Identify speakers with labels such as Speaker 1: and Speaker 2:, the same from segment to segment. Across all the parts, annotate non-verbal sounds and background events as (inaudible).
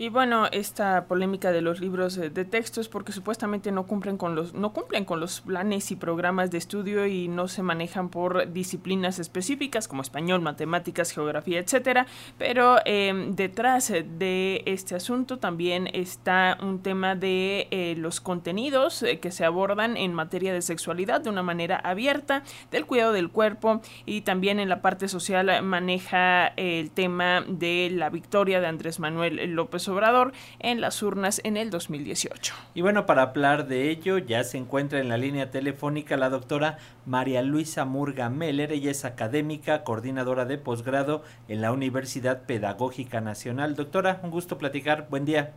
Speaker 1: Y bueno, esta polémica de los libros de texto es porque supuestamente no cumplen con los no cumplen con los planes y programas de estudio y no se manejan por disciplinas específicas como español, matemáticas, geografía, etcétera. Pero em, detrás de este asunto también está un tema de eh, los contenidos eh, que se abordan en materia de sexualidad de una manera abierta, del cuidado del cuerpo y también en la parte social maneja el tema de la victoria de Andrés Manuel López Obrador en las urnas en el 2018.
Speaker 2: Y bueno, para hablar de ello ya se encuentra en la línea telefónica la doctora María Luisa Murga Meller. Ella es académica, coordinadora de posgrado en la Universidad Pedagógica Nacional. Doctora, un gusto platicar. Buen día.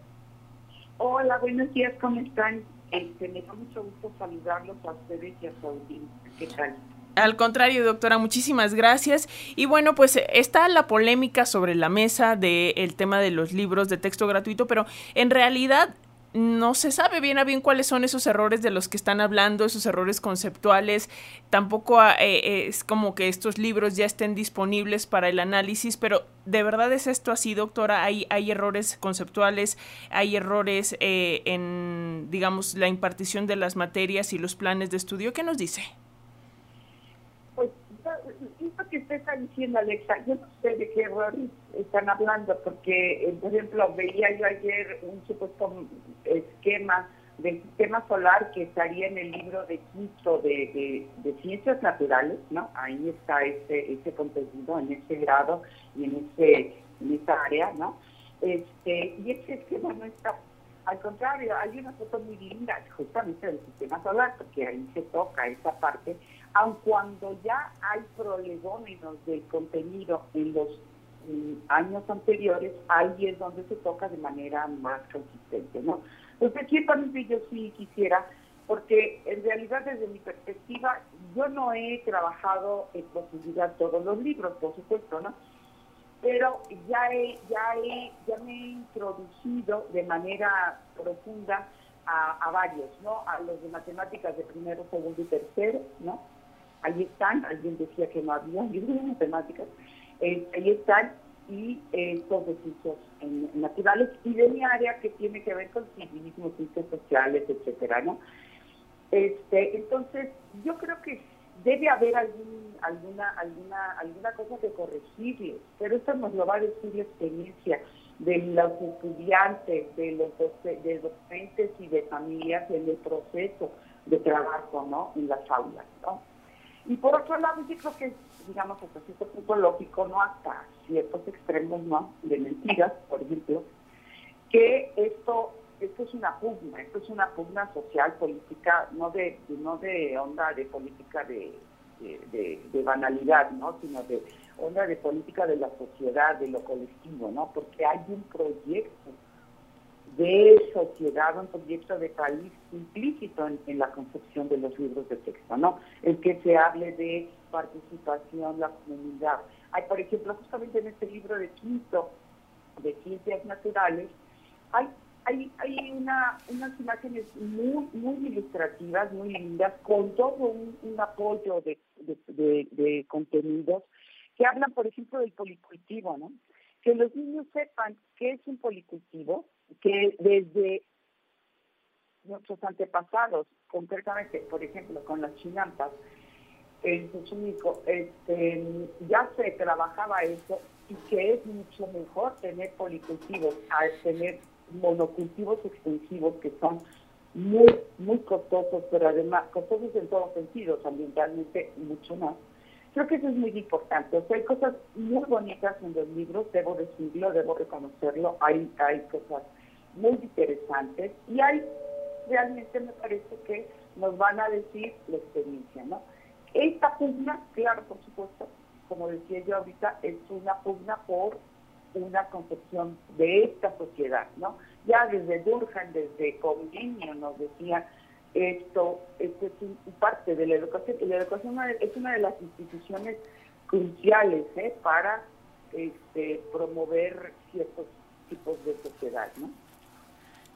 Speaker 3: Hola, buenos días, ¿cómo están? Este, me da mucho gusto saludarlos a ustedes y a su ¿Qué tal?
Speaker 1: Al contrario, doctora, muchísimas gracias. Y bueno, pues está la polémica sobre la mesa del tema de los libros de texto gratuito, pero en realidad no se sabe bien a bien cuáles son esos errores de los que están hablando, esos errores conceptuales. Tampoco ah, eh, es como que estos libros ya estén disponibles para el análisis, pero ¿de verdad es esto así, doctora? ¿Hay, hay errores conceptuales, hay errores eh, en, digamos, la impartición de las materias y los planes de estudio? ¿Qué nos dice?
Speaker 3: Esto que usted está diciendo, Alexa, yo no sé de qué errores están hablando, porque, eh, por ejemplo, veía yo ayer un supuesto esquema del sistema solar que estaría en el libro de quinto de, ciencias naturales, ¿no? Ahí está ese, ese contenido en ese grado y en ese en esa área, ¿no? Este, y ese esquema no está al contrario, hay una foto muy linda justamente del sistema solar, porque ahí se toca esa parte, aun cuando ya hay prolegómenos del contenido en los mm, años anteriores, ahí es donde se toca de manera más consistente, ¿no? Entonces, ciertamente yo sí quisiera, porque en realidad desde mi perspectiva, yo no he trabajado en profundidad todos los libros, por supuesto, ¿no? pero ya, he, ya, he, ya me he introducido de manera profunda a, varios, ¿no? A los de matemáticas de primero, segundo y tercero, ¿no? Ahí están, alguien decía que no había (laughs) libros de matemáticas, eh, ahí están, y estos de ciencias naturales, y de mi área que tiene que ver con civilismo, ciencias sociales, etcétera, ¿no? Este, entonces, yo creo que debe haber algún, alguna, alguna, alguna cosa que corregirle, pero esto nos lo va a decir la experiencia de los estudiantes, de los docentes y de familias en el proceso de trabajo, ¿no? En las aulas, ¿no? Y por otro lado, yo creo que, digamos, hasta cierto punto lógico, ¿no? Hasta ciertos extremos, ¿no? De mentiras, por ejemplo, que esto esto es una pugna, esto es una pugna social, política, no de, no de onda de política de, de, banalidad, ¿no? sino de onda de política de la sociedad, de lo colectivo, ¿no? porque hay un proyecto de sociedad, un proyecto de país implícito en, la concepción de los libros de texto, ¿no? El que se hable de participación, la comunidad. Hay, por ejemplo, justamente en este libro de quinto de ciencias naturales, hay hay, hay una, unas imágenes muy, muy ilustrativas, muy lindas, con todo un, apoyo de, de, contenidos que hablan, por ejemplo, del policultivo, ¿no? Que los niños sepan qué es un policultivo, que desde nuestros antepasados, concretamente, por ejemplo, con las chinampas, en Xochimilco, este, ya se trabajaba eso y que es mucho mejor tener policultivos a tener monocultivos extensivos que son muy, muy costosos, pero además costosos en todos sentidos, ambientalmente mucho más. Creo que eso es muy importante. O sea, hay cosas muy bonitas en los libros, debo decirlo, debo reconocerlo. Hay, hay cosas muy interesantes y hay, realmente me parece que nos van a decir la experiencia, ¿no? Esta pugna, claro, por supuesto, como decía yo ahorita, es una pugna por una concepción de esta sociedad, ¿no? Ya desde Durkheim, desde Convenio nos decía esto, esto es parte de la educación, y la educación es una de las instituciones cruciales ¿eh? para este, promover ciertos tipos de sociedad, ¿no?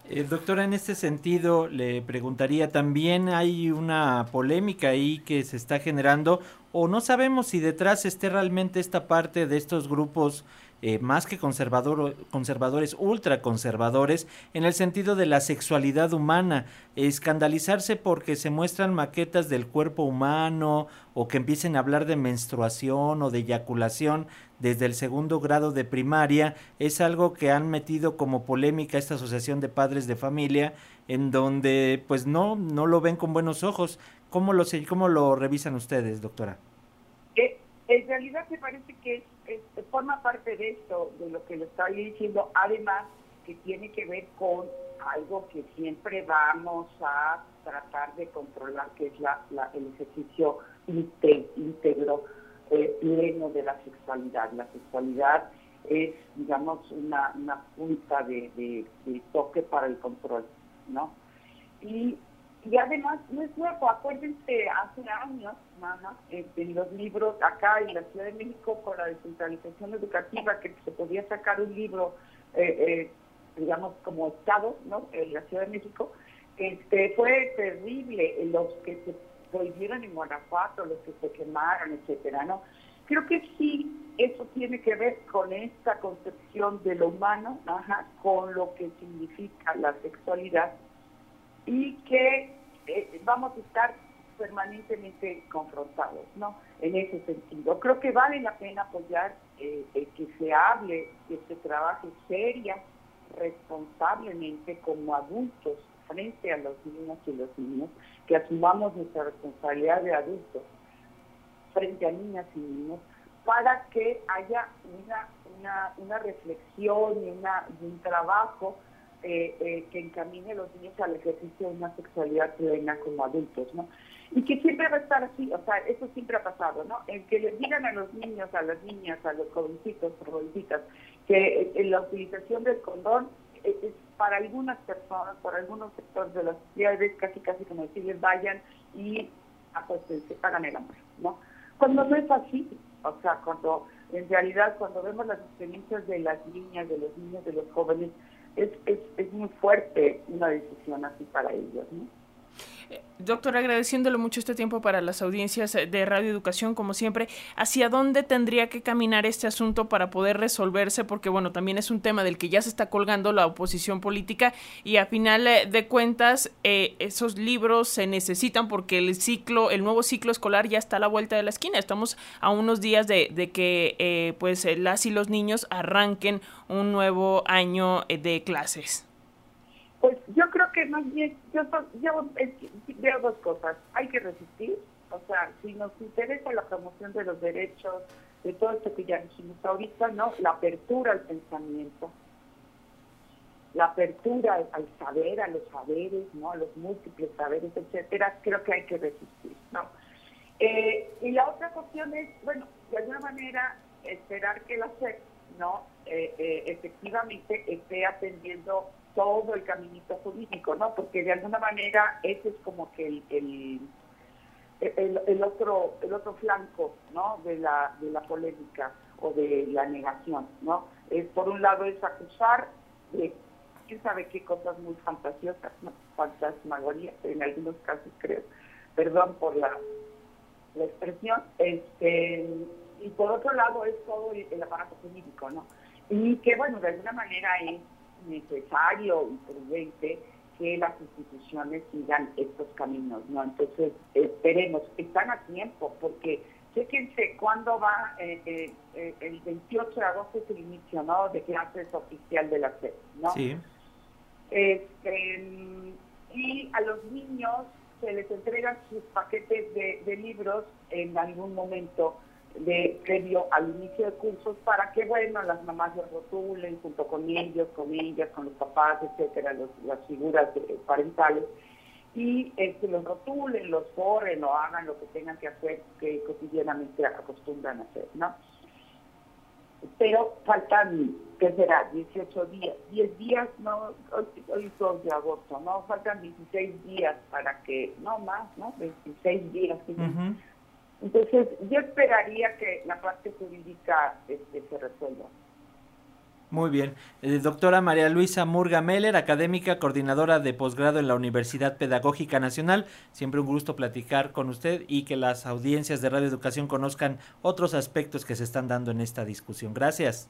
Speaker 2: Eh, doctora, en este sentido le preguntaría, también hay una polémica ahí que se está generando o no sabemos si detrás esté realmente esta parte de estos grupos eh, más que conservador, conservadores, ultraconservadores, en el sentido de la sexualidad humana, escandalizarse porque se muestran maquetas del cuerpo humano o que empiecen a hablar de menstruación o de eyaculación desde el segundo grado de primaria, es algo que han metido como polémica esta asociación de padres de familia, en donde pues no, no lo ven con buenos ojos. ¿Cómo lo, cómo lo revisan ustedes, doctora?
Speaker 3: En realidad me parece que forma parte de esto, de lo que le estoy diciendo, además que tiene que ver con algo que siempre vamos a tratar de controlar, que es la, el ejercicio íntegro, eh, pleno de la sexualidad. La sexualidad es, digamos, una, una punta de, de toque para el control, ¿no? Y y además, no es nuevo, acuérdense, hace años, en los libros acá en la Ciudad de México, con la descentralización educativa, que se podía sacar un libro, eh, eh, digamos, como Estado, ¿no? En la Ciudad de México, este, fue terrible los que se prohibieron en Guanajuato, los que se quemaron, etcétera, ¿no? Creo que sí, eso tiene que ver con esta concepción de lo humano, con lo que significa la sexualidad y que eh, vamos a estar permanentemente confrontados, ¿no? En ese sentido. Creo que vale la pena apoyar eh, que se hable, que se trabaje seria, responsablemente como adultos frente a los niños y los niños, que asumamos nuestra responsabilidad de adultos frente a niñas y niños, para que haya una, una, una reflexión y, una, un trabajo eh, eh, que encamine a los niños al ejercicio de una sexualidad plena como adultos, ¿no? Y que siempre va a estar así, o sea, eso siempre ha pasado, ¿no? El que les digan a los niños, a las niñas, a los jovencitos, jovencitas, que eh, la utilización del condón es, para algunas personas, para algunos sectores de la sociedad, es casi casi como decirles vayan y ah, pues, hagan el amor, ¿no? Cuando no es así, o sea, cuando en realidad cuando vemos las experiencias de las niñas, de los niños, de los jóvenes, es, es, es muy fuerte una decisión así para ellos. ¿no?
Speaker 1: Doctor, agradeciéndole mucho este tiempo para las audiencias de Radio Educación, como siempre, ¿hacia dónde tendría que caminar este asunto para poder resolverse? Porque, bueno, también es un tema del que ya se está colgando la oposición política y a final eh, de cuentas eh, esos libros se necesitan porque el ciclo, el nuevo ciclo escolar ya está a la vuelta de la esquina. Estamos a unos días de, de que eh, pues las y los niños arranquen un nuevo año de clases.
Speaker 3: Pues yo que más bien, yo, veo dos cosas. Hay que resistir, o sea, si nos interesa la promoción de los derechos, de todo esto que ya dijimos ahorita, ¿no? La apertura al pensamiento, la apertura al, saber, a los saberes, ¿no? A los múltiples saberes, etcétera, creo que hay que resistir, ¿no? Eh, y la otra cuestión es, bueno, de alguna manera, esperar que la SEC, ¿no? Eh, eh, efectivamente esté atendiendo todo el caminito jurídico, ¿no? Porque de alguna manera ese es como que el, el, otro el otro flanco, ¿no? De la de la polémica o de la negación, ¿no? Es por un lado es acusar de quién sabe qué cosas muy fantasiosas, ¿no? fantasmagorías en algunos casos creo, perdón por la, la expresión, este y por otro lado es todo el aparato jurídico, ¿no? Y que bueno, de alguna manera es necesario y prudente que las instituciones sigan estos caminos, ¿no? Entonces, esperemos, están a tiempo, porque chéquense cuándo va, eh, eh, eh, el 28 de agosto es el inicio, ¿no?, de clases oficial de la SED, ¿no? Sí. Este, y a los niños se les entregan sus paquetes de, de libros en algún momento de previo al inicio de cursos para que, bueno, las mamás los rotulen junto con ellos, con ellas, con los papás, etcétera, las figuras parentales, y este, los rotulen, los corren o hagan lo que tengan que hacer, que cotidianamente acostumbran a hacer, ¿no? Pero faltan, ¿qué será? 18 días, 10 días, no, hoy, 2 de agosto, ¿no? Faltan 16 días para que, no más, ¿no? 26 días. Entonces, yo esperaría que la parte jurídica este, se resuelva.
Speaker 2: Muy bien. Eh, doctora María Luisa Murga Meller, académica, coordinadora de posgrado en la Universidad Pedagógica Nacional. Siempre un gusto platicar con usted y que las audiencias de Radio Educación conozcan otros aspectos que se están dando en esta discusión. Gracias.